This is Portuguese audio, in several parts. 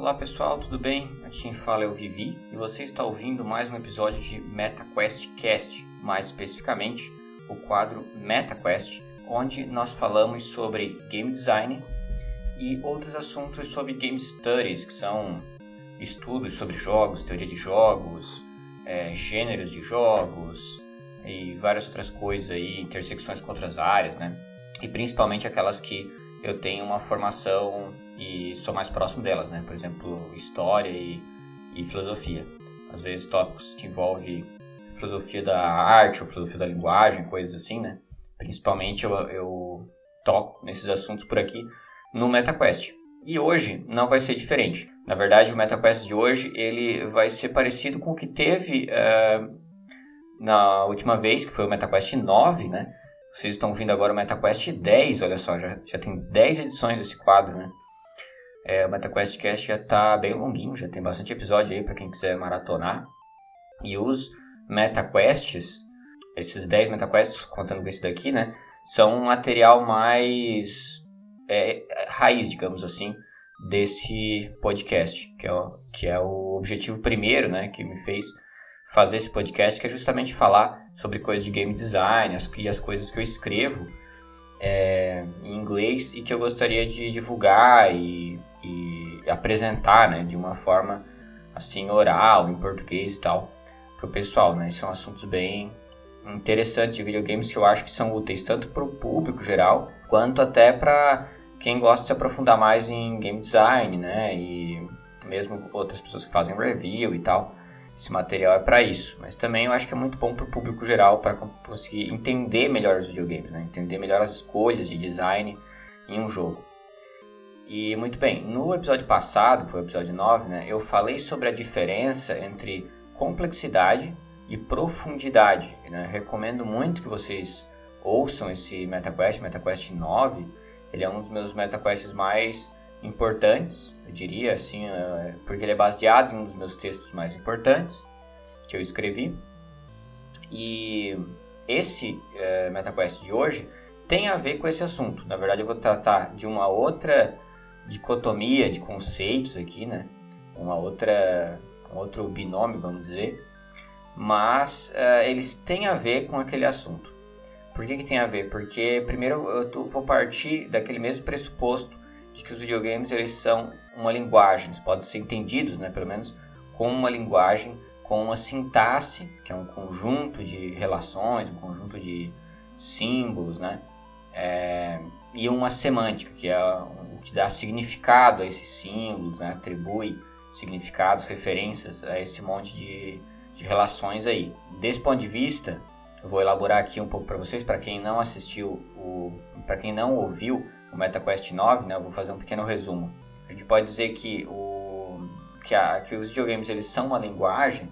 Olá pessoal, tudo bem? Aqui quem fala é o Vivi e você está ouvindo mais um episódio de MetaQuest Cast, mais especificamente o quadro MetaQuest, onde nós falamos sobre game design e outros assuntos sobre game studies, que são estudos sobre jogos, teoria de jogos, é, gêneros de jogos e várias outras coisas aí, intersecções com outras áreas, né? E principalmente aquelas que eu tenho uma formação e sou mais próximo delas, né? Por exemplo, história e, e filosofia. Às vezes tópicos que envolvem filosofia da arte ou filosofia da linguagem, coisas assim, né? Principalmente eu, eu toco nesses assuntos por aqui no MetaQuest. E hoje não vai ser diferente. Na verdade, o MetaQuest de hoje ele vai ser parecido com o que teve uh, na última vez, que foi o MetaQuest 9, né? Vocês estão ouvindo agora o MetaQuest 10, olha só, já, já tem 10 edições desse quadro, né? É, o MetaQuest Cast já está bem longuinho, já tem bastante episódio aí para quem quiser maratonar. E os MetaQuests, esses 10 MetaQuests, contando com esse daqui, né? São um material mais é, raiz, digamos assim, desse podcast, que é, o, que é o objetivo primeiro, né? Que me fez fazer esse podcast, que é justamente falar sobre coisas de game design as, e as coisas que eu escrevo é, em inglês e que eu gostaria de divulgar e e apresentar, né, de uma forma assim oral, em português e tal, para o pessoal, né? São assuntos bem interessantes de videogames que eu acho que são úteis tanto para o público geral quanto até para quem gosta de se aprofundar mais em game design, né? E mesmo outras pessoas que fazem review e tal. Esse material é para isso, mas também eu acho que é muito bom para o público geral para conseguir entender melhor os videogames, né? entender melhor as escolhas de design em um jogo. E muito bem, no episódio passado, foi o episódio 9, né, eu falei sobre a diferença entre complexidade e profundidade. Né? Recomendo muito que vocês ouçam esse MetaQuest, MetaQuest 9. Ele é um dos meus MetaQuests mais importantes, eu diria assim, é, porque ele é baseado em um dos meus textos mais importantes que eu escrevi. E esse é, MetaQuest de hoje tem a ver com esse assunto. Na verdade, eu vou tratar de uma outra dicotomia de conceitos aqui, né? Uma outra, um outro binômio, vamos dizer, mas uh, eles têm a ver com aquele assunto. Por que, que tem a ver? Porque primeiro eu tô, vou partir daquele mesmo pressuposto de que os videogames eles são uma linguagem, eles podem ser entendidos, né, pelo menos, como uma linguagem, com uma sintaxe, que é um conjunto de relações, um conjunto de símbolos, né, é, e uma semântica, que é o que dá significado a esses símbolos, né? atribui significados, referências a esse monte de, de relações aí. Desse ponto de vista, eu vou elaborar aqui um pouco para vocês, para quem não assistiu, para quem não ouviu o MetaQuest 9, né? eu vou fazer um pequeno resumo. A gente pode dizer que, o, que, a, que os videogames eles são uma linguagem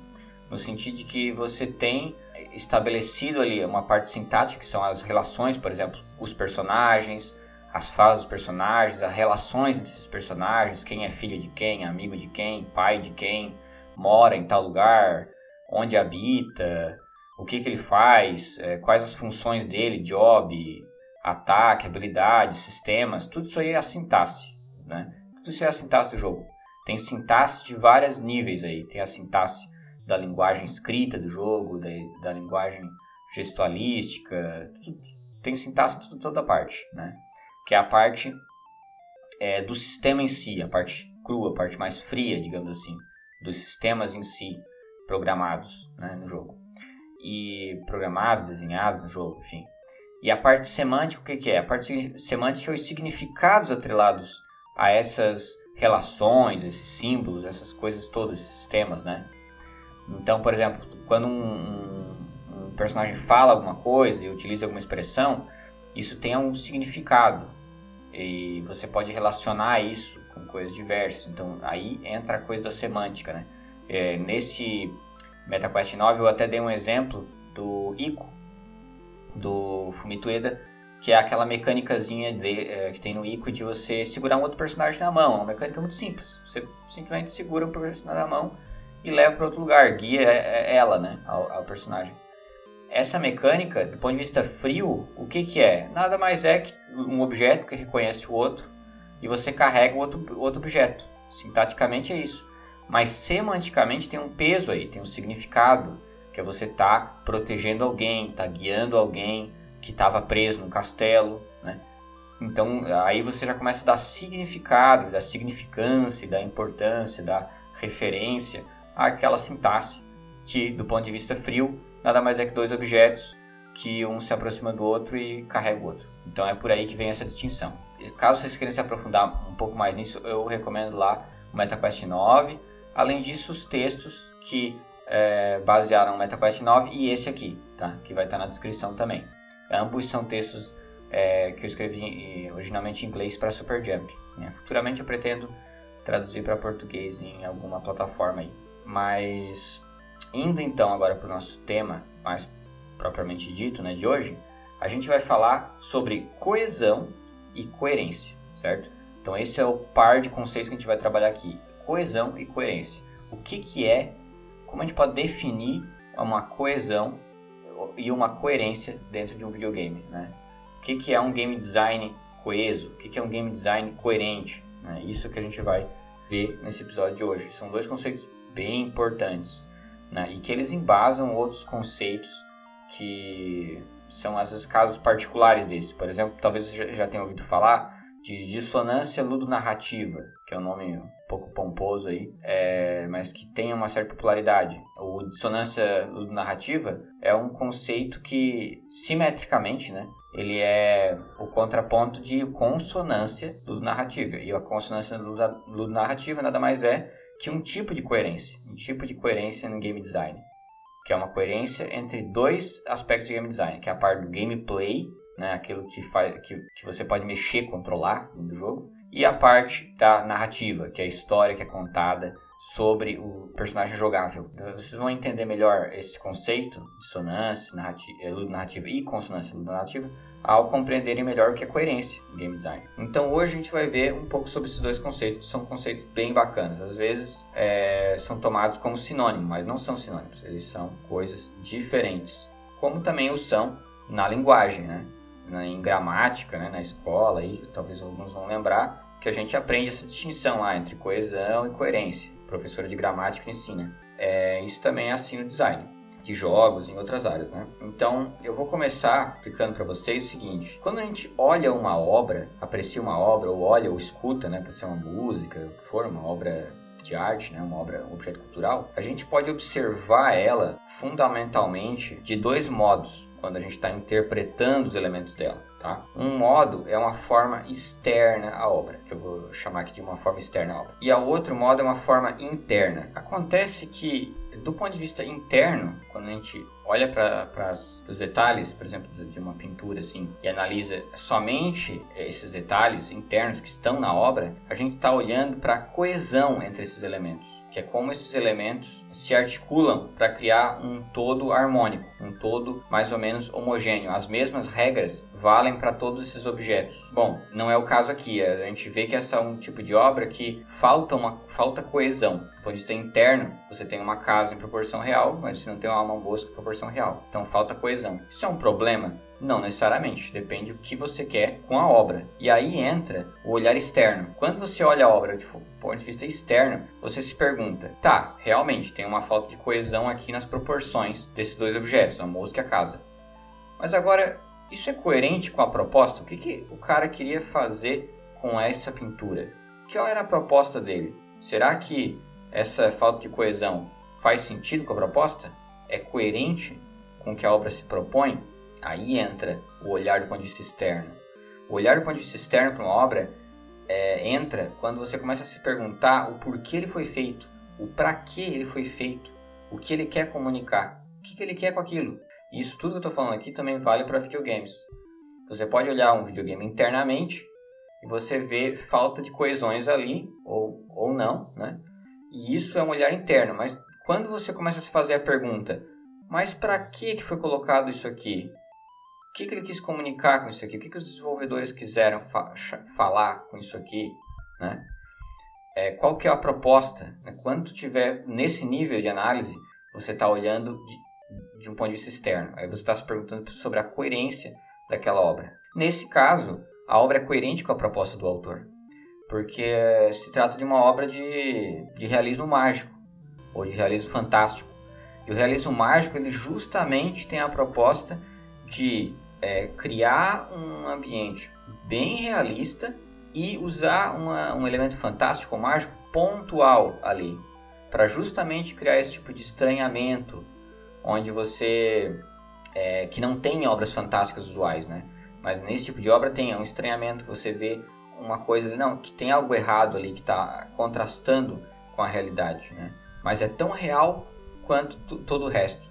no sentido de que você tem estabelecido ali uma parte sintática, que são as relações, por exemplo, os personagens, as falas dos personagens, as relações desses personagens, quem é filho de quem, amigo de quem, pai de quem, mora em tal lugar, onde habita, o que, que ele faz, é, quais as funções dele, job, ataque, habilidade, sistemas, tudo isso aí é a sintaxe, né? Tudo isso é a sintaxe do jogo. Tem sintaxe de vários níveis aí, tem a sintaxe da linguagem escrita do jogo, da, da linguagem gestualística, tem sintaxe de toda parte, né? Que é a parte é, do sistema em si, a parte crua, a parte mais fria, digamos assim, dos sistemas em si programados né, no jogo. E programado, desenhado no jogo, enfim. E a parte semântica, o que, que é? A parte semântica é os significados atrelados a essas relações, esses símbolos, essas coisas todas, esses sistemas, né? Então, por exemplo, quando um, um, personagem fala alguma coisa e utiliza alguma expressão, isso tem um significado e você pode relacionar isso com coisas diversas. Então, aí entra a coisa da semântica, né? É, nesse MetaQuest 9 eu até dei um exemplo do Ico, do Fumito Ueda, que é aquela mecânicazinha de, é, que tem no Ico de você segurar um outro personagem na mão. É uma mecânica muito simples. Você simplesmente segura o personagem na mão e leva para outro lugar, guia é, é ela, né, ao, ao, personagem. Essa mecânica, do ponto de vista frio, o que, que é? Nada mais é que um objeto que reconhece o outro e você carrega o outro, outro objeto. Sintaticamente é isso. Mas semanticamente tem um peso aí, tem um significado, que é você estar tá protegendo alguém, tá guiando alguém que estava preso no castelo, né? Então aí você já começa a dar significado, da significância, da importância, da referência àquela sintaxe que, do ponto de vista frio, nada mais é que dois objetos que um se aproxima do outro e carrega o outro. Então é por aí que vem essa distinção. Caso vocês queiram se aprofundar um pouco mais nisso, eu recomendo lá o MetaQuest 9. Além disso, os textos que é, basearam o MetaQuest 9 e esse aqui, tá? que vai estar na descrição também. Ambos são textos é, que eu escrevi originalmente em inglês para Superjump. Né? Futuramente eu pretendo traduzir para português em alguma plataforma aí. Mas indo então agora para o nosso tema mais propriamente dito, né, de hoje, a gente vai falar sobre coesão e coerência, certo? Então esse é o par de conceitos que a gente vai trabalhar aqui: coesão e coerência. O que que é? Como a gente pode definir uma coesão e uma coerência dentro de um videogame, né? O que que é um game design coeso? O que que é um game design coerente? Né? Isso que a gente vai ver nesse episódio de hoje. São dois conceitos bem importantes né? e que eles embasam outros conceitos que são às casos particulares desse. Por exemplo, talvez você já tenha ouvido falar de dissonância ludonarrativa, que é um nome pouco pomposo aí, é, mas que tem uma certa popularidade. O dissonância ludonarrativa é um conceito que, simetricamente, né, ele é o contraponto de consonância ludonarrativa. E a consonância ludonarrativa nada mais é que um tipo de coerência, um tipo de coerência no game design que é uma coerência entre dois aspectos de game design, que é a parte do gameplay, né, aquilo que, faz, que, que você pode mexer, controlar no jogo, e a parte da narrativa, que é a história que é contada sobre o personagem jogável. Então, vocês vão entender melhor esse conceito, dissonância, narrativa, eh, narrativa e consonância narrativa, ao compreenderem melhor o que é coerência em game design. Então hoje a gente vai ver um pouco sobre esses dois conceitos, que são conceitos bem bacanas. Às vezes é, são tomados como sinônimo, mas não são sinônimos, eles são coisas diferentes. Como também o são na linguagem, né? Em gramática, né? na escola, aí, talvez alguns vão lembrar que a gente aprende essa distinção lá entre coesão e coerência. A professora de gramática ensina. É, isso também é assim no design de jogos, em outras áreas, né? Então, eu vou começar explicando para vocês o seguinte: quando a gente olha uma obra, aprecia uma obra, ou olha ou escuta, né, pode ser uma música, o que for, uma obra de arte, né, uma obra, um objeto cultural, a gente pode observar ela fundamentalmente de dois modos quando a gente está interpretando os elementos dela. Tá? Um modo é uma forma externa à obra, que eu vou chamar aqui de uma forma externa à obra. E a outro modo é uma forma interna. Acontece que do ponto de vista interno, quando a gente olha para os detalhes, por exemplo, de uma pintura assim, e analisa somente esses detalhes internos que estão na obra, a gente está olhando para a coesão entre esses elementos, que é como esses elementos se articulam para criar um todo harmônico, um todo mais ou menos homogêneo. As mesmas regras valem para todos esses objetos. Bom, não é o caso aqui. A gente vê que essa é um tipo de obra que falta uma falta coesão. Ponto de vista interno, você tem uma casa em proporção real, mas você não tem uma alma bosca em proporção real. Então falta coesão. Isso é um problema? Não necessariamente, depende do que você quer com a obra. E aí entra o olhar externo. Quando você olha a obra de ponto de vista externo, você se pergunta: tá, realmente tem uma falta de coesão aqui nas proporções desses dois objetos, a mosca e a casa. Mas agora, isso é coerente com a proposta? O que, que o cara queria fazer com essa pintura? Qual era a proposta dele? Será que essa falta de coesão faz sentido com a proposta? é coerente com o que a obra se propõe, aí entra o olhar do ponto de vista externo. O olhar do ponto de vista externo para uma obra é, entra quando você começa a se perguntar o porquê ele foi feito, o para que ele foi feito, o que ele quer comunicar, o que, que ele quer com aquilo. Isso tudo que eu estou falando aqui também vale para videogames. Você pode olhar um videogame internamente e você vê falta de coesões ali, ou, ou não, né? E isso é um olhar interno, mas quando você começa a se fazer a pergunta, mas para que, foi colocado isso aqui? O que, que ele quis comunicar com isso aqui? O que, que os desenvolvedores quiseram fa falar com isso aqui? Né? É, qual que é a proposta? Né? Quando tiver nesse nível de análise, você está olhando de, de um ponto de vista externo. Aí você está se perguntando sobre a coerência daquela obra. Nesse caso, a obra é coerente com a proposta do autor. Porque se trata de uma obra de, de realismo mágico ou de realismo fantástico. E o realismo mágico ele justamente tem a proposta de é, criar um ambiente bem realista e usar uma, um elemento fantástico ou mágico pontual ali, para justamente criar esse tipo de estranhamento, onde você é, que não tem obras fantásticas usuais, né? Mas nesse tipo de obra tem um estranhamento que você vê uma coisa, não, que tem algo errado ali que está contrastando com a realidade, né? Mas é tão real quanto todo o resto.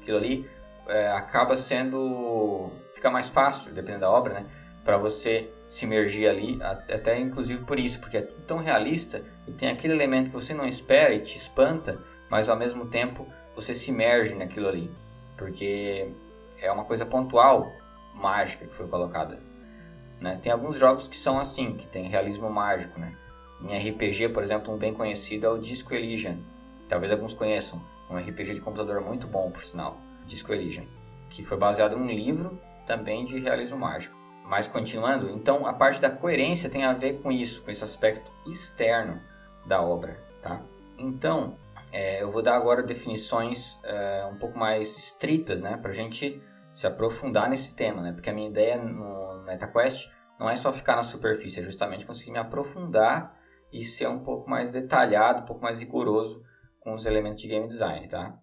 Aquilo ali é, acaba sendo, fica mais fácil, dependendo da obra, né? Para você se imergir ali, até inclusive por isso, porque é tão realista e tem aquele elemento que você não espera e te espanta, mas ao mesmo tempo você se imerge naquilo ali, porque é uma coisa pontual, mágica que foi colocada. Né? Tem alguns jogos que são assim, que tem realismo mágico. Né? Em RPG, por exemplo, um bem conhecido é o Disco Elysium. Talvez alguns conheçam, um RPG de computador muito bom, por sinal, Disco Elysium, que foi baseado num livro também de realismo mágico. Mas continuando, então a parte da coerência tem a ver com isso, com esse aspecto externo da obra, tá? Então, é, eu vou dar agora definições é, um pouco mais estritas, né, para a gente se aprofundar nesse tema, né? Porque a minha ideia no MetaQuest não é só ficar na superfície, é justamente conseguir me aprofundar e ser um pouco mais detalhado, um pouco mais rigoroso com os elementos de game design, tá?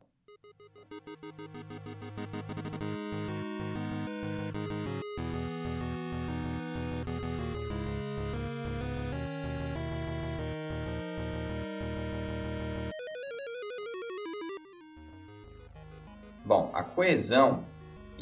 Bom, a coesão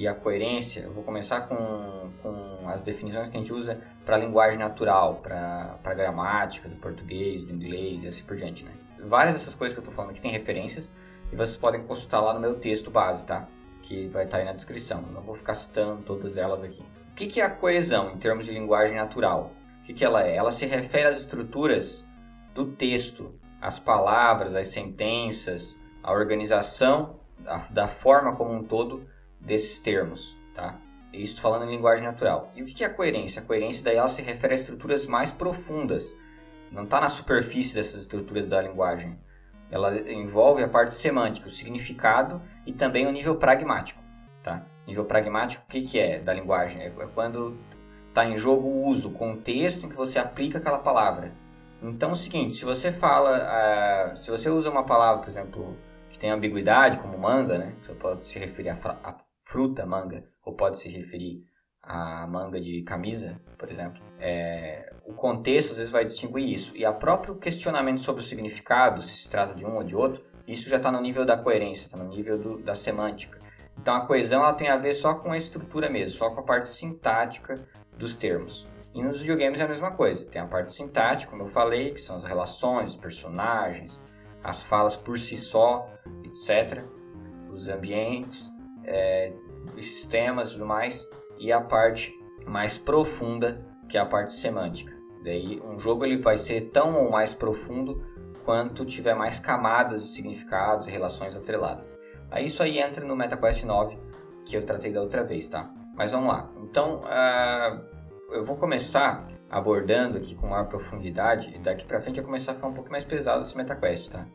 e a coerência, eu vou começar com, com as definições que a gente usa para a linguagem natural, para a gramática do português, do inglês e assim por diante. Né? Várias dessas coisas que eu estou falando aqui tem referências e vocês podem consultar lá no meu texto base, tá? que vai estar tá aí na descrição. Não vou ficar citando todas elas aqui. O que, que é a coesão em termos de linguagem natural? O que, que ela é? Ela se refere às estruturas do texto, às palavras, às sentenças, à organização da forma como um todo desses termos, tá? Isso falando em linguagem natural. E o que é a coerência? A coerência daí ela se refere a estruturas mais profundas. Não está na superfície dessas estruturas da linguagem. Ela envolve a parte semântica, o significado e também o nível pragmático, tá? Nível pragmático, o que, que é da linguagem? É quando está em jogo o uso, o contexto em que você aplica aquela palavra. Então, é o seguinte, se você fala, uh, se você usa uma palavra, por exemplo, que tem ambiguidade, como manga, né? Você pode se referir à fruta manga, ou pode se referir à manga de camisa, por exemplo. É, o contexto às vezes vai distinguir isso. E a próprio questionamento sobre o significado, se se trata de um ou de outro, isso já está no nível da coerência, está no nível do, da semântica. Então a coesão ela tem a ver só com a estrutura mesmo, só com a parte sintática dos termos. E nos videogames é a mesma coisa. Tem a parte sintática, como eu falei, que são as relações, personagens, as falas por si só, etc. Os ambientes, é, os sistemas e tudo mais. E a parte mais profunda, que é a parte semântica. Daí um jogo ele vai ser tão ou mais profundo quanto tiver mais camadas de significados e relações atreladas. Aí isso aí entra no MetaQuest 9 que eu tratei da outra vez, tá? Mas vamos lá. Então uh, eu vou começar abordando aqui com maior profundidade, e daqui para frente vai começar a ficar um pouco mais pesado esse MetaQuest, tá?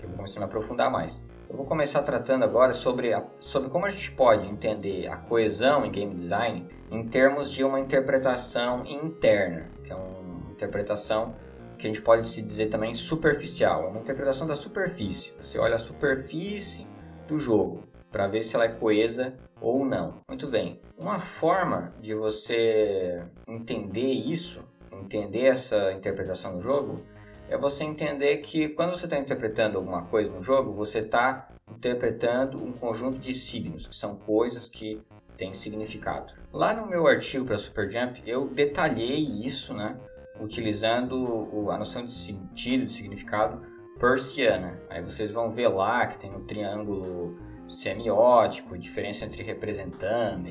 Eu vou começar a me aprofundar mais. Eu vou começar tratando agora sobre, a, sobre como a gente pode entender a coesão em game design em termos de uma interpretação interna, que é uma interpretação que a gente pode se dizer também superficial, é uma interpretação da superfície. Você olha a superfície do jogo para ver se ela é coesa ou não. Muito bem. Uma forma de você entender isso, entender essa interpretação do jogo, é você entender que quando você está interpretando alguma coisa no jogo, você está interpretando um conjunto de signos, que são coisas que têm significado. Lá no meu artigo para Superjump, eu detalhei isso, né, utilizando a noção de sentido, de significado persiana. Aí vocês vão ver lá que tem o um triângulo semiótico, diferença entre representando,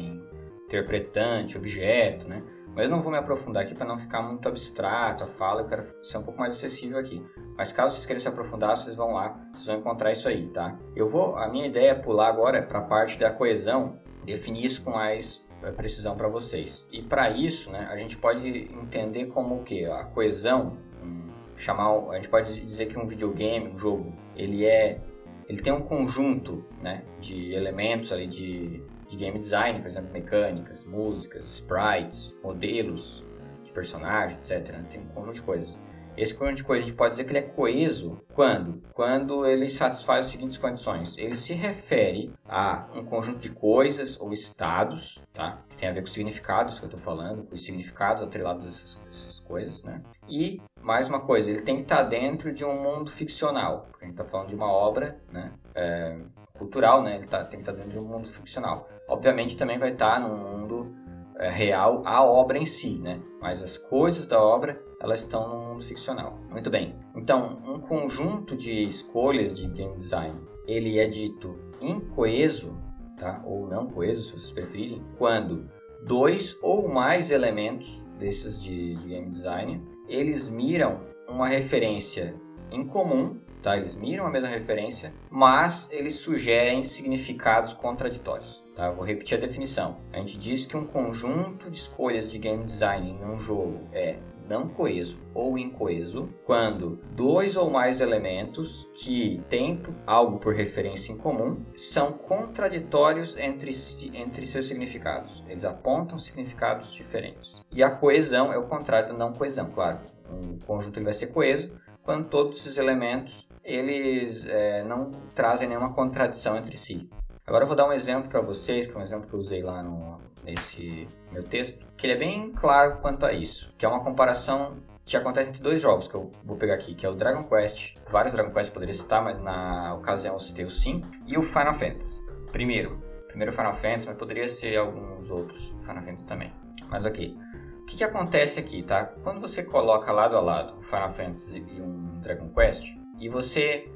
interpretante, objeto, né? Mas eu não vou me aprofundar aqui para não ficar muito abstrato a fala, eu quero ser um pouco mais acessível aqui. Mas caso vocês queiram se aprofundar, vocês vão lá, vocês vão encontrar isso aí, tá? Eu vou, a minha ideia é pular agora para a parte da coesão, definir isso com mais é, precisão para vocês. E para isso, né, a gente pode entender como o que a coesão, um, chamar, a gente pode dizer que um videogame, um jogo, ele é, ele tem um conjunto, né, de elementos ali de, de game design, por exemplo, mecânicas, músicas, sprites, modelos de personagem, etc. Né, tem um conjunto de coisas. Esse conjunto de coisas a gente pode dizer que ele é coeso quando? Quando ele satisfaz as seguintes condições. Ele se refere a um conjunto de coisas ou estados, tá? Que tem a ver com os significados que eu estou falando, com os significados atrelados dessas, dessas coisas, né? E, mais uma coisa, ele tem que estar tá dentro de um mundo ficcional, porque a gente está falando de uma obra, né? É, cultural, né? Ele tá, tem que estar tá dentro de um mundo ficcional. Obviamente também vai estar tá num mundo é, real a obra em si, né? Mas as coisas da obra elas estão no mundo ficcional. Muito bem. Então, um conjunto de escolhas de game design, ele é dito incoeso, tá? Ou não coeso, se vocês preferirem, quando dois ou mais elementos desses de, game design, eles miram uma referência em comum Tá? Eles miram a mesma referência, mas eles sugerem significados contraditórios. Tá? Vou repetir a definição. A gente diz que um conjunto de escolhas de game design em um jogo é não coeso ou incoeso quando dois ou mais elementos que têm algo por referência em comum são contraditórios entre, si, entre seus significados. Eles apontam significados diferentes. E a coesão é o contrário da não coesão, claro. Um conjunto ele vai ser coeso quando todos esses elementos eles é, não trazem nenhuma contradição entre si. Agora eu vou dar um exemplo para vocês, que é um exemplo que eu usei lá no, nesse meu texto, que ele é bem claro quanto a isso, que é uma comparação que acontece entre dois jogos que eu vou pegar aqui, que é o Dragon Quest, vários Dragon Quest poderia citar, mas na ocasião eu citei o Sim, e o Final Fantasy. Primeiro, primeiro Final Fantasy, mas poderia ser alguns outros Final Fantasy também. Mas ok. O que, que acontece aqui, tá? Quando você coloca lado a lado Final Fantasy e um Dragon Quest, e você,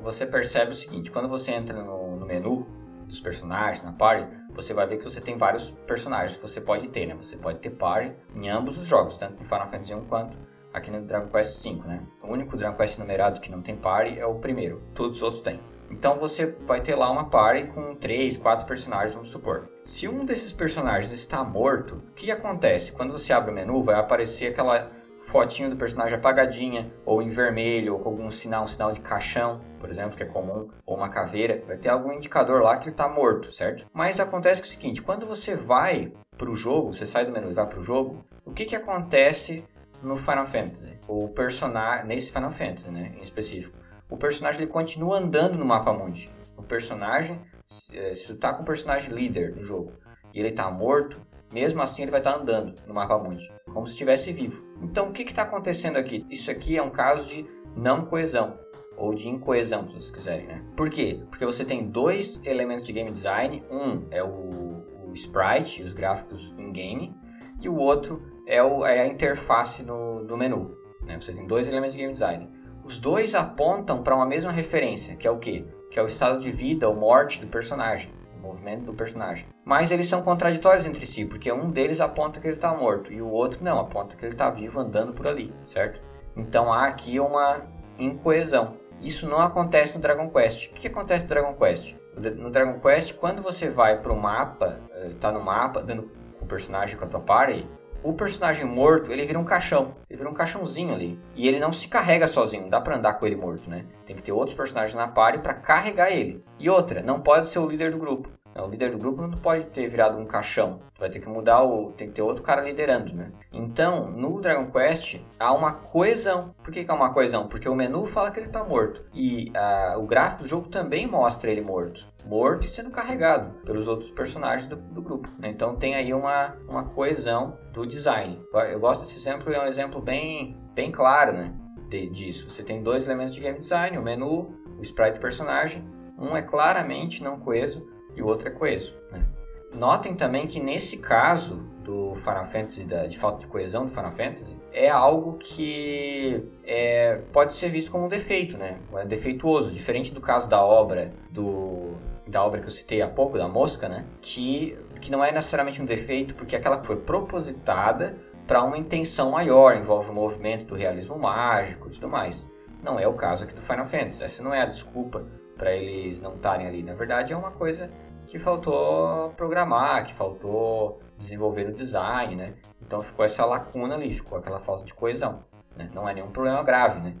você percebe o seguinte, quando você entra no, no menu dos personagens, na party, você vai ver que você tem vários personagens que você pode ter, né? Você pode ter party em ambos os jogos, tanto no Final Fantasy 1 quanto aqui no Dragon Quest V, né? O único Dragon Quest numerado que não tem party é o primeiro, todos os outros têm. Então você vai ter lá uma party com 3, 4 personagens, vamos supor. Se um desses personagens está morto, o que acontece? Quando você abre o menu, vai aparecer aquela fotinho do personagem apagadinha, ou em vermelho, ou com algum sinal, um sinal de caixão, por exemplo, que é comum, ou uma caveira, vai ter algum indicador lá que ele está morto, certo? Mas acontece é o seguinte, quando você vai para o jogo, você sai do menu e vai para o jogo, o que, que acontece no Final Fantasy? O personagem, nesse Final Fantasy, né, em específico, o personagem ele continua andando no mapa mundi. O personagem, se, eh, se tu tá com o personagem líder no jogo e ele tá morto, mesmo assim ele vai estar tá andando no mapa mundi, como se estivesse vivo. Então o que está acontecendo aqui? Isso aqui é um caso de não coesão ou de incoesão, se vocês quiserem, né? Por quê? Porque você tem dois elementos de game design, um é o, o sprite, os gráficos in-game, e o outro é, o, é a interface no, do menu. Né? Você tem dois elementos de game design. Os dois apontam para uma mesma referência, que é o quê? Que é o estado de vida ou morte do personagem, movimento do personagem. Mas eles são contraditórios entre si, porque um deles aponta que ele está morto e o outro não, aponta que ele está vivo andando por ali, certo? Então há aqui uma incoesão. Isso não acontece no Dragon Quest. O que acontece no Dragon Quest? No Dragon Quest, quando você vai para o mapa, está eh, no mapa, dando o personagem com a tua party, o personagem morto, ele vira um caixão. Ele vira um caixãozinho ali. E ele não se carrega sozinho, não dá pra andar com ele morto, né? Tem que ter outros personagens na party para carregar ele. E outra, não pode ser o líder do grupo. O líder do grupo não pode ter virado um caixão. vai ter que mudar o. Tem que ter outro cara liderando, né? Então, no Dragon Quest, há uma coesão. Por que, que há uma coesão? Porque o menu fala que ele tá morto. E uh, o gráfico do jogo também mostra ele morto. Morto e sendo carregado pelos outros personagens do, do grupo. Né? Então tem aí uma, uma coesão do design. Eu gosto desse exemplo, é um exemplo bem, bem claro, né? De, disso. Você tem dois elementos de game design, o menu, o sprite do personagem. Um é claramente não coeso e o outro é coeso. Né? Notem também que nesse caso do Final Fantasy, da, de falta de coesão do Final Fantasy, é algo que é, pode ser visto como um defeito, né? É defeituoso, diferente do caso da obra do da obra que eu citei há pouco, da Mosca, né? Que, que não é necessariamente um defeito, porque aquela foi propositada para uma intenção maior, envolve o movimento do realismo mágico e tudo mais. Não é o caso aqui do Final Fantasy. Essa não é a desculpa para eles não estarem ali. Na verdade, é uma coisa que faltou programar, que faltou desenvolver o design, né? Então ficou essa lacuna ali, ficou aquela falta de coesão. Né? Não é nenhum problema grave, né?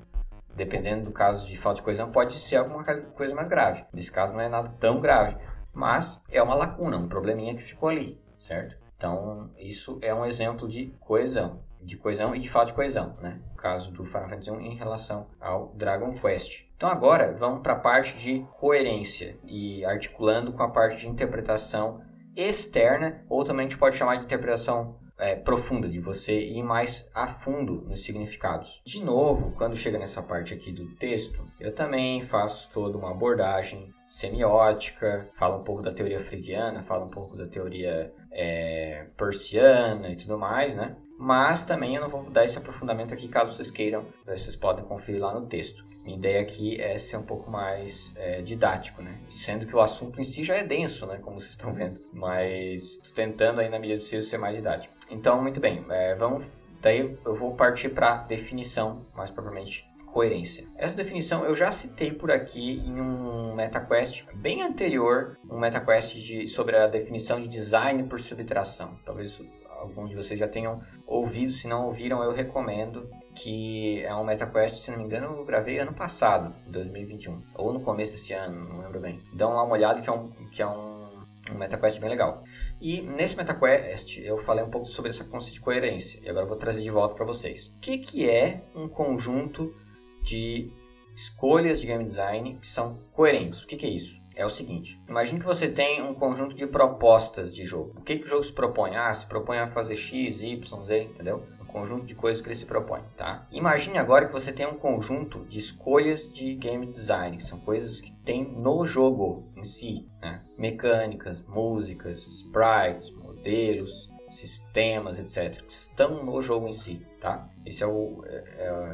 Dependendo do caso de falta de coesão, pode ser alguma coisa mais grave. Nesse caso não é nada tão grave, mas é uma lacuna, um probleminha que ficou ali, certo? Então isso é um exemplo de coesão, de coesão e de falta de coesão, né? No caso do Final Fantasy 1 em relação ao Dragon Quest. Então agora vamos para a parte de coerência e articulando com a parte de interpretação externa, ou também a gente pode chamar de interpretação é, profunda, de você ir mais a fundo nos significados. De novo, quando chega nessa parte aqui do texto, eu também faço toda uma abordagem semiótica, falo um pouco da teoria freudiana, falo um pouco da teoria é, persiana e tudo mais, né? Mas também eu não vou dar esse aprofundamento aqui, caso vocês queiram, vocês podem conferir lá no texto. Minha ideia aqui é ser um pouco mais é, didático, né? Sendo que o assunto em si já é denso, né? Como vocês estão vendo. Mas estou tentando aí na medida do possível ser mais didático. Então, muito bem. É, vamos... Daí eu vou partir para definição, mais propriamente coerência. Essa definição eu já citei por aqui em um MetaQuest bem anterior, um MetaQuest de, sobre a definição de design por subtração. Talvez alguns de vocês já tenham ouvido, se não ouviram, eu recomendo que é um MetaQuest, se não me engano, eu gravei ano passado, 2021, ou no começo desse ano, não lembro bem. Dá uma olhada que é um, que é um, um MetaQuest bem legal. E nesse MetaQuest eu falei um pouco sobre essa conceito de coerência, e agora eu vou trazer de volta para vocês. O que, que é um conjunto de escolhas de game design que são coerentes? O que, que é isso? é o seguinte: imagine que você tem um conjunto de propostas de jogo. O que, que o jogo se propõe? Ah, se propõe a fazer X, Y, Z, entendeu? Conjunto de coisas que ele se propõe, tá? Imagine agora que você tem um conjunto de escolhas de game design, que são coisas que tem no jogo em si, né? Mecânicas, músicas, sprites, modelos, sistemas, etc. Que estão no jogo em si, tá? Esse é o, é,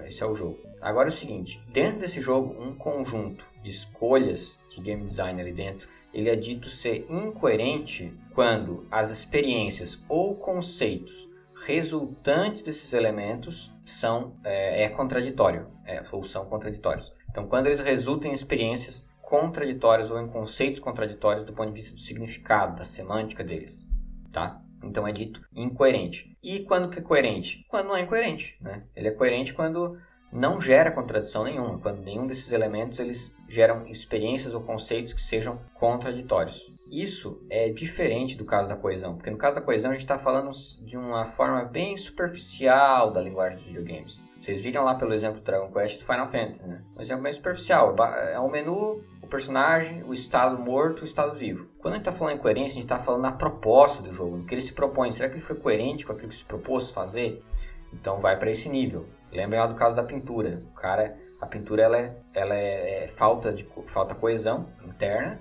é, esse é o jogo. Agora é o seguinte, dentro desse jogo, um conjunto de escolhas de game design ali dentro, ele é dito ser incoerente quando as experiências ou conceitos resultantes desses elementos são é, é contraditório, é, ou são contraditórios. Então, quando eles resultam em experiências contraditórias ou em conceitos contraditórios do ponto de vista do significado, da semântica deles, tá? Então é dito incoerente. E quando que é coerente? Quando não é incoerente, né? Ele é coerente quando não gera contradição nenhuma, quando nenhum desses elementos eles geram experiências ou conceitos que sejam contraditórios. Isso é diferente do caso da coesão, porque no caso da coesão a gente está falando de uma forma bem superficial da linguagem dos videogames. Vocês viram lá pelo exemplo do Dragon Quest do Final Fantasy, né? Um exemplo bem superficial. É o menu, o personagem, o estado morto, o estado vivo. Quando a gente está falando em coerência, a gente está falando na proposta do jogo, no que ele se propõe. Será que ele foi coerente com aquilo que se propôs fazer? Então vai para esse nível. Lembra lá do caso da pintura. O cara, a pintura ela é, ela é, é falta de falta coesão interna,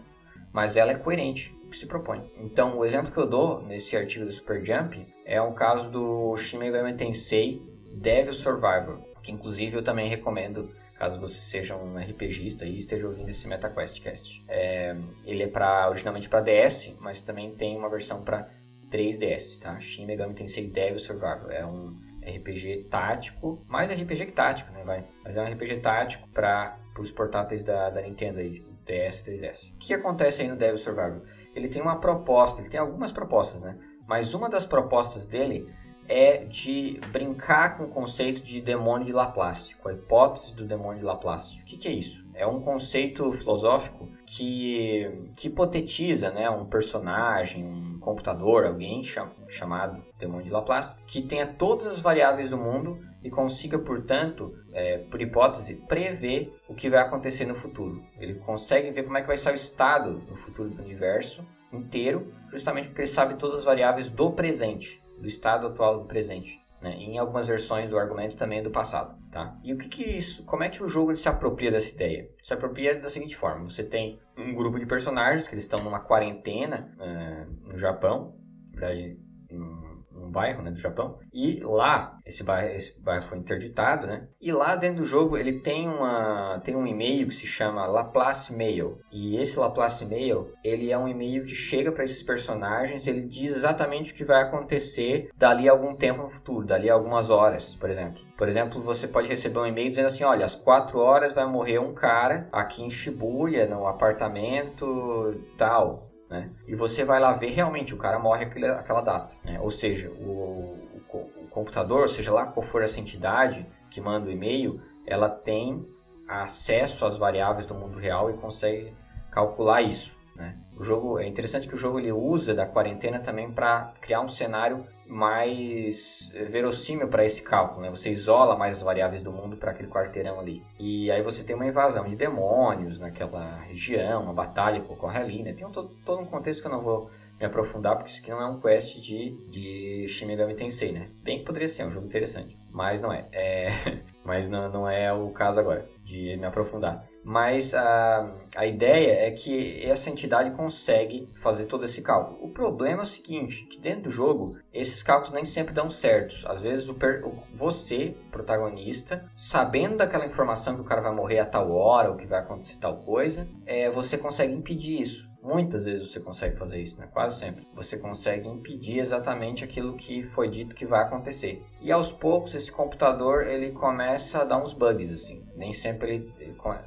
mas ela é coerente o que se propõe. Então, o exemplo que eu dou nesse artigo do Super Jump é o caso do Shin Megami Tensei Devil Survivor, que inclusive eu também recomendo caso você seja um RPGista e esteja ouvindo esse MetaQuest Cast. É, ele é para originalmente para DS, mas também tem uma versão para 3DS, tá? Shin Megami Tensei Devil Survivor é um RPG tático, mais RPG que tático, né, vai? Mas é um RPG tático para os portáteis da, da Nintendo aí, DS e 3DS. O que acontece aí no Devil Survivor? Ele tem uma proposta, ele tem algumas propostas, né? Mas uma das propostas dele é de brincar com o conceito de demônio de Laplace, com a hipótese do demônio de Laplace. O que, que é isso? É um conceito filosófico que, que hipotetiza né, um personagem, um computador, alguém chamado demônio de Laplace, que tenha todas as variáveis do mundo e consiga, portanto, é, por hipótese, prever o que vai acontecer no futuro. Ele consegue ver como é que vai ser o estado no futuro do universo inteiro, justamente porque ele sabe todas as variáveis do presente do estado atual do presente. Né? Em algumas versões do argumento também do passado, tá? E o que, que isso? Como é que o jogo se apropria dessa ideia? Se apropria da seguinte forma: você tem um grupo de personagens que eles estão numa quarentena uh, no Japão, na verdade, um, um bairro né, do Japão. E lá, esse bairro, esse bairro foi interditado, né? E lá dentro do jogo ele tem, uma, tem um e-mail que se chama Laplace Mail. E esse Laplace Mail, ele é um e-mail que chega para esses personagens, ele diz exatamente o que vai acontecer dali a algum tempo no futuro, dali a algumas horas, por exemplo. Por exemplo, você pode receber um e-mail dizendo assim: olha, às 4 horas vai morrer um cara aqui em Shibuya, no apartamento tal né? E você vai lá ver realmente o cara morre aquela data, né? Ou seja, o, o, o computador, seja lá qual for essa entidade que manda o e-mail, ela tem acesso às variáveis do mundo real e consegue calcular isso. Né? O jogo é interessante que o jogo ele usa da quarentena também para criar um cenário mais verossímil para esse cálculo. Né? Você isola mais as variáveis do mundo para aquele quarteirão ali. E aí você tem uma invasão de demônios naquela região, uma batalha que ocorre ali. Né? Tem um, todo, um contexto que eu não vou me aprofundar, porque isso aqui não é um quest de, de Shin Megami Tensei, né? Bem que poderia ser, é um jogo interessante, mas não é. é mas não, não é o caso agora de me aprofundar. Mas a, a ideia é que essa entidade consegue fazer todo esse cálculo. O problema é o seguinte, que dentro do jogo, esses cálculos nem sempre dão certos. Às vezes o, per, o você, protagonista, sabendo daquela informação que o cara vai morrer a tal hora, ou que vai acontecer tal coisa, é, você consegue impedir isso. Muitas vezes você consegue fazer isso, né? Quase sempre. Você consegue impedir exatamente aquilo que foi dito que vai acontecer. E aos poucos esse computador ele começa a dar uns bugs assim. Nem sempre ele,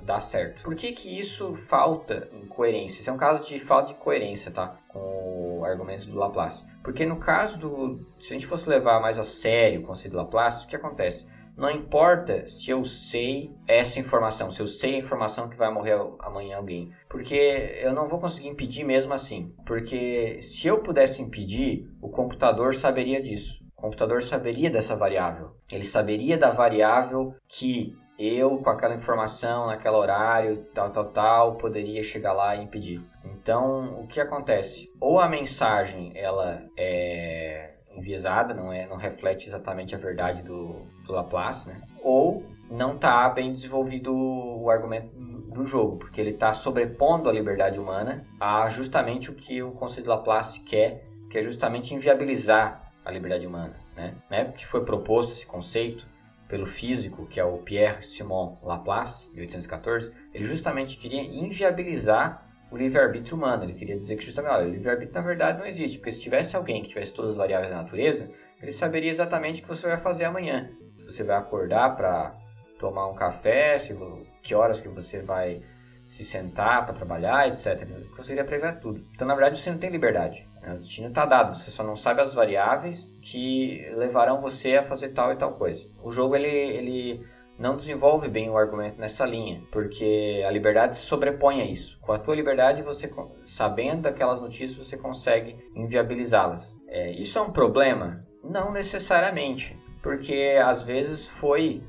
dá certo. Por que que isso falta em coerência? Isso é um caso de falta de coerência, tá? Com o argumento do Laplace. Porque no caso do... Se a gente fosse levar mais a sério o conceito do Laplace, o que acontece? Não importa se eu sei essa informação, se eu sei a informação que vai morrer amanhã alguém, porque eu não vou conseguir impedir mesmo assim. Porque se eu pudesse impedir, o computador saberia disso. O computador saberia dessa variável. Ele saberia da variável que eu, com aquela informação, naquele horário, tal, tal, tal, poderia chegar lá e impedir. Então, o que acontece? Ou a mensagem ela é enviesada, não é, não reflete exatamente a verdade do, do Laplace, né? Ou não está bem desenvolvido o argumento do jogo, porque ele está sobrepondo a liberdade humana a justamente o que o conceito de Laplace quer, que é justamente inviabilizar a liberdade humana, né? Na época que foi proposto esse conceito pelo físico, que é o Pierre Simon Laplace, em 1814, ele justamente queria inviabilizar o livre-arbítrio humano. Ele queria dizer que justamente, olha, o livre-arbítrio na verdade não existe, porque se tivesse alguém que tivesse todas as variáveis da natureza, ele saberia exatamente o que você vai fazer amanhã. Você vai acordar para tomar um café, se, que horas que você vai se sentar para trabalhar, etc. Ele conseguiria prever tudo. Então, na verdade, você não tem liberdade. Né? O destino está dado. Você só não sabe as variáveis que levarão você a fazer tal e tal coisa. O jogo ele, ele não desenvolve bem o argumento nessa linha, porque a liberdade se sobrepõe a isso. Com a tua liberdade, você sabendo daquelas notícias, você consegue inviabilizá-las. É, isso é um problema? Não necessariamente, porque às vezes foi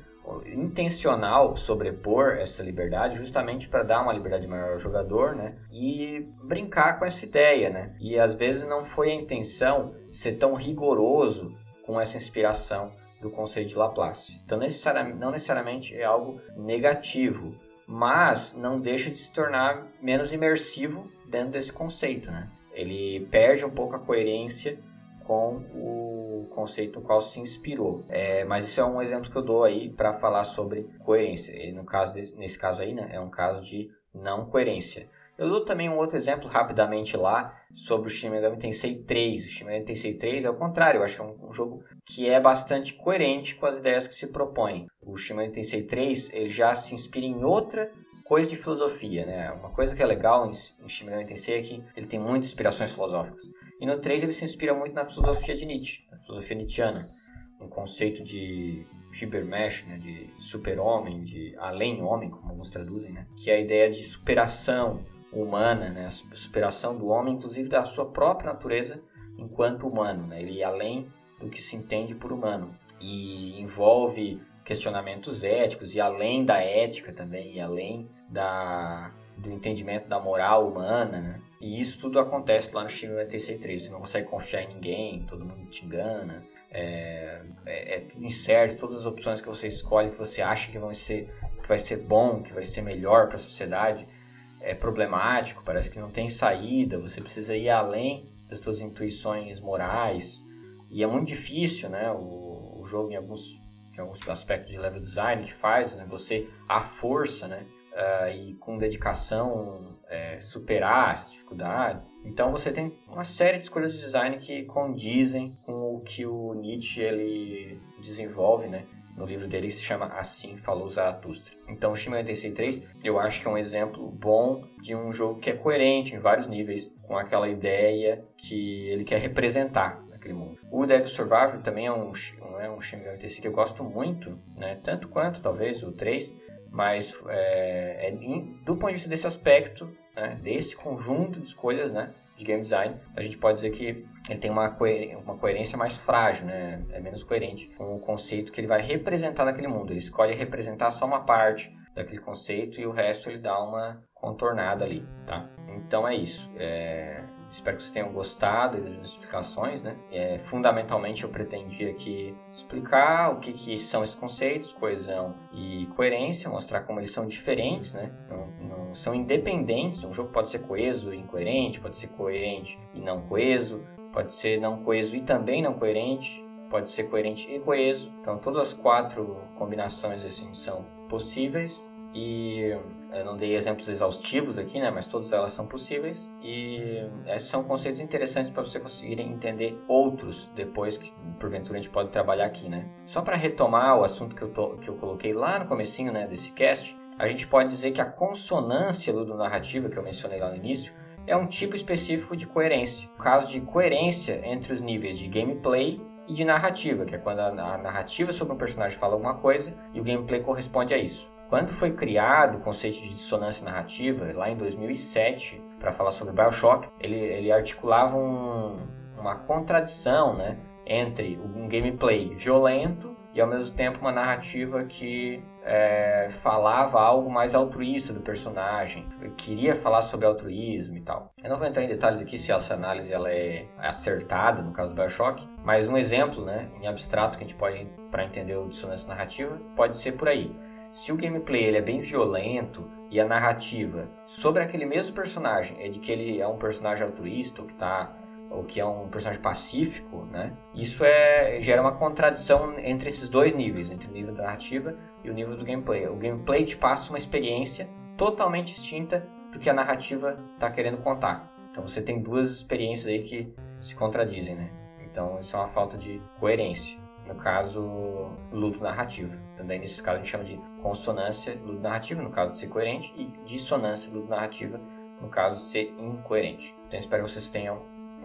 intencional sobrepor essa liberdade justamente para dar uma liberdade maior ao jogador, né? E brincar com essa ideia, né? E às vezes não foi a intenção ser tão rigoroso com essa inspiração do conceito de Laplace. Então, necessariamente, não necessariamente é algo negativo, mas não deixa de se tornar menos imersivo dentro desse conceito, né? Ele perde um pouco a coerência com o conceito no qual se inspirou. É, mas isso é um exemplo que eu dou aí para falar sobre coerência. E no caso desse, nesse caso aí, né, é um caso de não coerência. Eu dou também um outro exemplo rapidamente lá sobre o Shin Megami Tensei 3. O Shin Megami Tensei 3 é o contrário, eu acho que é um, um, jogo que é bastante coerente com as ideias que se propõe. O Shin Megami Tensei 3 ele já se inspira em outra coisa de filosofia, né? Uma coisa que é legal em, em Shin Megami Tensei é que ele tem muitas inspirações filosóficas. E no 3 ele se inspira muito na filosofia de Nietzsche, na filosofia nietzschiana, um conceito de Übermensch, né, de super-homem, de além-homem, como alguns traduzem, né, que é a ideia de superação, humana, né? a superação do homem, inclusive da sua própria natureza enquanto humano. Né? Ele ir além do que se entende por humano e envolve questionamentos éticos e além da ética também, e além da, do entendimento da moral humana. Né? E isso tudo acontece lá no Shin 96.3. Você não consegue confiar em ninguém, todo mundo te engana. É, é, é, tudo incerto, todas as opções que você escolhe, que você acha que, vão ser, que vai ser bom, que vai ser melhor para a sociedade, é problemático, parece que não tem saída, você precisa ir além das suas intuições morais. E é muito difícil, né? O, o jogo em alguns, em alguns aspectos de level design que faz né? você à força, né? Uh, e com dedicação é, superar as dificuldades. Então você tem uma série de escolhas de design que condizem com o que o Nietzsche ele desenvolve, né? no livro dele que se chama Assim Falou Zaratustra. Então, o Shin 3 eu acho que é um exemplo bom de um jogo que é coerente em vários níveis com aquela ideia que ele quer representar naquele mundo. O Devil Survivor também é um, é um Shin 3 que eu gosto muito, né? tanto quanto talvez o 3, mas é, é, do ponto de vista desse aspecto, né? desse conjunto de escolhas né? de game design, a gente pode dizer que ele tem uma, coer uma coerência mais frágil, né? é menos coerente com o conceito que ele vai representar naquele mundo. Ele escolhe representar só uma parte daquele conceito e o resto ele dá uma contornada ali, tá? Então é isso. É... Espero que vocês tenham gostado das explicações, né? É, fundamentalmente eu pretendi aqui explicar o que, que são esses conceitos, coesão e coerência, mostrar como eles são diferentes, né? Não, não são independentes. Um jogo pode ser coeso e incoerente, pode ser coerente e não coeso, pode ser não coeso e também não coerente, pode ser coerente e coeso. Então todas as quatro combinações assim são possíveis e eu não dei exemplos exaustivos aqui, né, mas todas elas são possíveis e esses são conceitos interessantes para você conseguirem entender outros depois que porventura a gente pode trabalhar aqui, né? Só para retomar o assunto que eu, tô, que eu coloquei lá no comecinho, né, desse cast, a gente pode dizer que a consonância ludonarrativa que eu mencionei lá no início é um tipo específico de coerência. O caso de coerência entre os níveis de gameplay e de narrativa, que é quando a narrativa sobre um personagem fala alguma coisa e o gameplay corresponde a isso. Quando foi criado o conceito de dissonância narrativa, lá em 2007, para falar sobre Bioshock, ele, ele articulava um, uma contradição né, entre um gameplay violento e ao mesmo tempo uma narrativa que é, falava algo mais altruísta do personagem, queria falar sobre altruísmo e tal. Eu não vou entrar em detalhes aqui se essa análise ela é acertada no caso do Bioshock, mas um exemplo, né, em abstrato que a gente pode para entender o dissonância narrativa pode ser por aí. Se o gameplay ele é bem violento e a narrativa sobre aquele mesmo personagem é de que ele é um personagem altruísta ou que tá ou que é um personagem pacífico, né? Isso é gera uma contradição entre esses dois níveis, entre o nível da narrativa e o nível do gameplay. O gameplay te passa uma experiência totalmente distinta do que a narrativa está querendo contar. Então você tem duas experiências aí que se contradizem, né? Então isso é uma falta de coerência. No caso, luto narrativo. Também nesses casos a gente chama de consonância luto narrativa, no caso de ser coerente, e dissonância luto narrativa, no caso de ser incoerente. Então espero que vocês tenham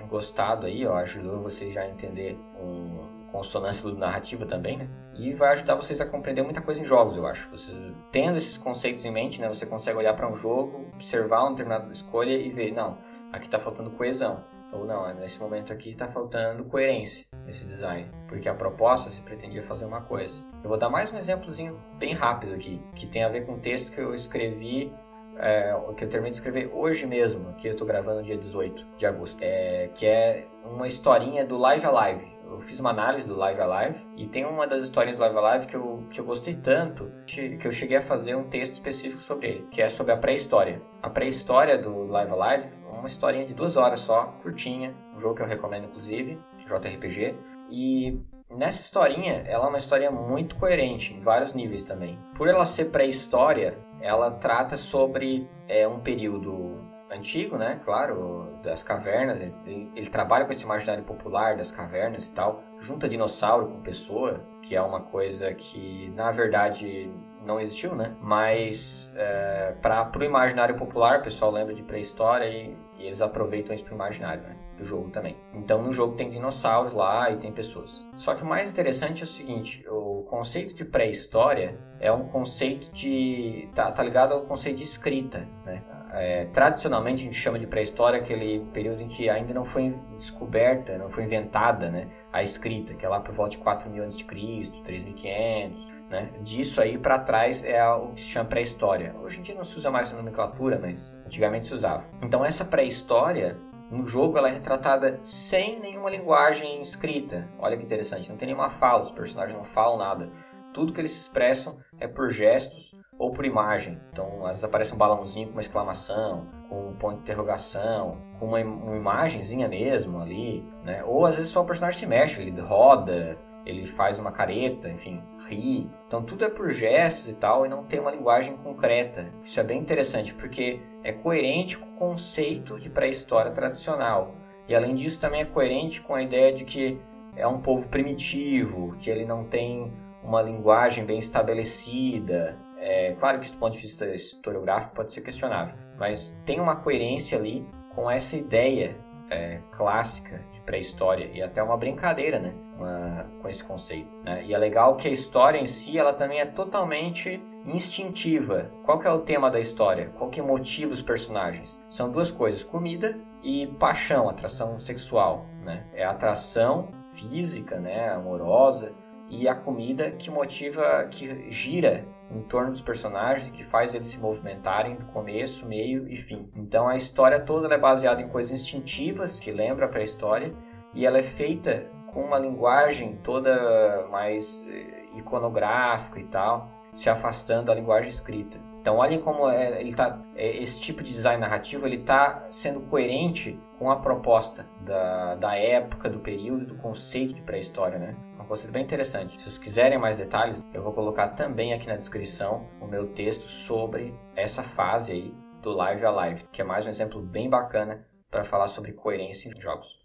gostado aí, ó, ajudou vocês já a entender um consonância luto narrativa também, né? E vai ajudar vocês a compreender muita coisa em jogos, eu acho. Vocês tendo esses conceitos em mente, né, você consegue olhar para um jogo, observar uma determinada escolha e ver, não, aqui está faltando coesão. Ou não, nesse momento aqui está faltando coerência nesse design, porque a proposta se pretendia fazer uma coisa. Eu vou dar mais um exemplozinho bem rápido aqui, que tem a ver com um texto que eu escrevi é, que eu terminei de escrever hoje mesmo, que eu estou gravando dia 18 de agosto, é, que é uma historinha do Live Alive. Eu fiz uma análise do Live Alive e tem uma das historinhas do Live Alive que eu, que eu gostei tanto que eu cheguei a fazer um texto específico sobre ele, que é sobre a pré-história. A pré-história do Live Alive uma historinha de duas horas só, curtinha, um jogo que eu recomendo inclusive, JRPG. E nessa historinha, ela é uma história muito coerente em vários níveis também. Por ela ser pré-história, ela trata sobre é, um período antigo, né? Claro, das cavernas. Ele, ele, trabalha com esse imaginário popular das cavernas e tal. Junta dinossauro com pessoa, que é uma coisa que na verdade não existiu, né? Mas é, para o imaginário popular, o pessoal lembra de pré-história e, e, eles aproveitam isso para o imaginário né? Do jogo também. Então no jogo tem dinossauros lá e tem pessoas. Só que o mais interessante é o seguinte: o conceito de pré-história é um conceito de. tá, tá ligado ao conceito de escrita, né? É, tradicionalmente a gente chama de pré-história aquele período em que ainda não foi descoberta, não foi inventada né, a escrita, que é lá por volta de 4 mil a.C., 3.500, né? Disso aí para trás é o que se chama pré-história. Hoje em dia não se usa mais essa nomenclatura, mas antigamente se usava. Então essa pré-história no jogo ela é retratada sem nenhuma linguagem escrita. Olha que interessante, não tem nenhuma fala, os personagens não falam nada. Tudo que eles expressam é por gestos ou por imagem. Então, às vezes aparece um balãozinho com uma exclamação, com um ponto de interrogação, com uma, uma imagenzinha mesmo ali, né? Ou às vezes só o personagem se mexe, ele roda, ele faz uma careta, enfim, ri. Então tudo é por gestos e tal e não tem uma linguagem concreta. Isso é bem interessante porque é coerente com o conceito de pré-história tradicional. E além disso também é coerente com a ideia de que é um povo primitivo, que ele não tem uma linguagem bem estabelecida. É, claro que isso do ponto de vista historiográfico pode ser questionável, mas tem uma coerência ali com essa ideia é, clássica de pré-história e até uma brincadeira, né, uma, com esse conceito. Né? E é legal que a história em si, ela também é totalmente instintiva. Qual que é o tema da história? Qual que motiva os personagens? São duas coisas: comida e paixão, atração sexual, né? É atração física, né, amorosa e a comida que motiva, que gira em torno dos personagens que faz eles se movimentarem do começo, meio e fim. Então a história toda é baseada em coisas instintivas que lembra para a história e ela é feita com uma linguagem toda mais eh, iconográfica e tal, se afastando da linguagem escrita. Então olhem como é, ele tá, é, esse tipo de design narrativo ele está sendo coerente com a proposta da, da época, do período, do conceito de pré-história, né? Um conceito bem interessante. Se vocês quiserem mais detalhes, eu vou colocar também aqui na descrição o meu texto sobre essa fase aí do Live a Live, que é mais um exemplo bem bacana para falar sobre coerência em jogos.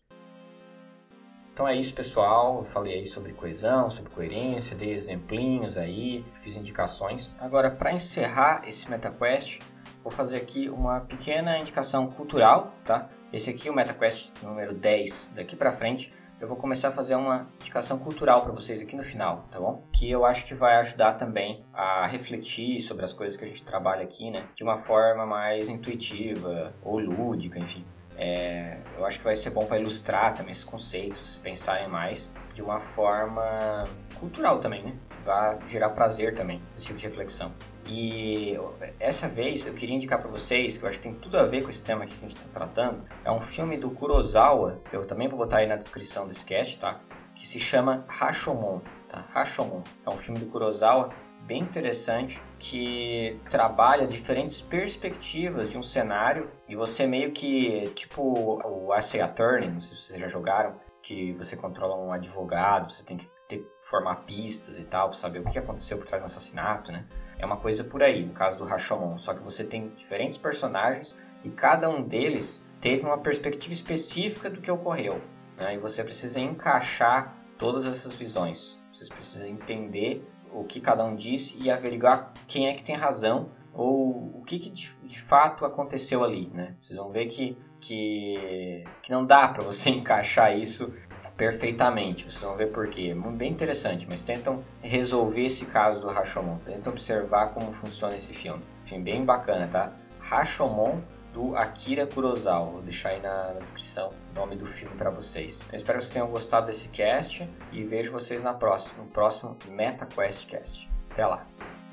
Então é isso, pessoal. Eu falei aí sobre coesão, sobre coerência, dei exemplinhos aí, fiz indicações. Agora, para encerrar esse MetaQuest, vou fazer aqui uma pequena indicação cultural, tá? Esse aqui é o MetaQuest número 10. Daqui para frente, eu vou começar a fazer uma indicação cultural para vocês aqui no final, tá bom? Que eu acho que vai ajudar também a refletir sobre as coisas que a gente trabalha aqui, né? De uma forma mais intuitiva ou lúdica, enfim. É, eu acho que vai ser bom para ilustrar também esses conceitos, vocês pensarem mais de uma forma cultural também, né? Vai gerar prazer também, esse tipo de reflexão. E essa vez eu queria indicar para vocês, que eu acho que tem tudo a ver com esse tema aqui que a gente está tratando, é um filme do Kurosawa, que eu também vou botar aí na descrição desse cast, tá? Que se chama Rashomon, tá? Rashomon. É um filme do Kurosawa bem interessante que trabalha diferentes perspectivas de um cenário e você meio que, tipo o Ace Attorney, não sei se vocês já jogaram, que você controla um advogado, você tem que ter, formar pistas e tal, para saber o que aconteceu por trás do assassinato, né? É uma coisa por aí, no caso do Rashomon, só que você tem diferentes personagens e cada um deles teve uma perspectiva específica do que ocorreu, né? E você precisa encaixar todas essas visões. Você precisa entender o que cada um disse e averiguar quem é que tem razão ou o que, que de, de, fato aconteceu ali, né? Vocês vão ver que, que, que não dá para você encaixar isso perfeitamente. Vocês vão ver por quê. É bem interessante, mas tentam resolver esse caso do Rashomon. Tentam observar como funciona esse filme. Filme bem bacana, tá? Rashomon do Akira Kurosawa. Vou deixar aí na, na descrição o nome do filme para vocês. Então espero que vocês tenham gostado desse cast e vejo vocês na próxima, no próximo MetaQuest Cast. Até lá!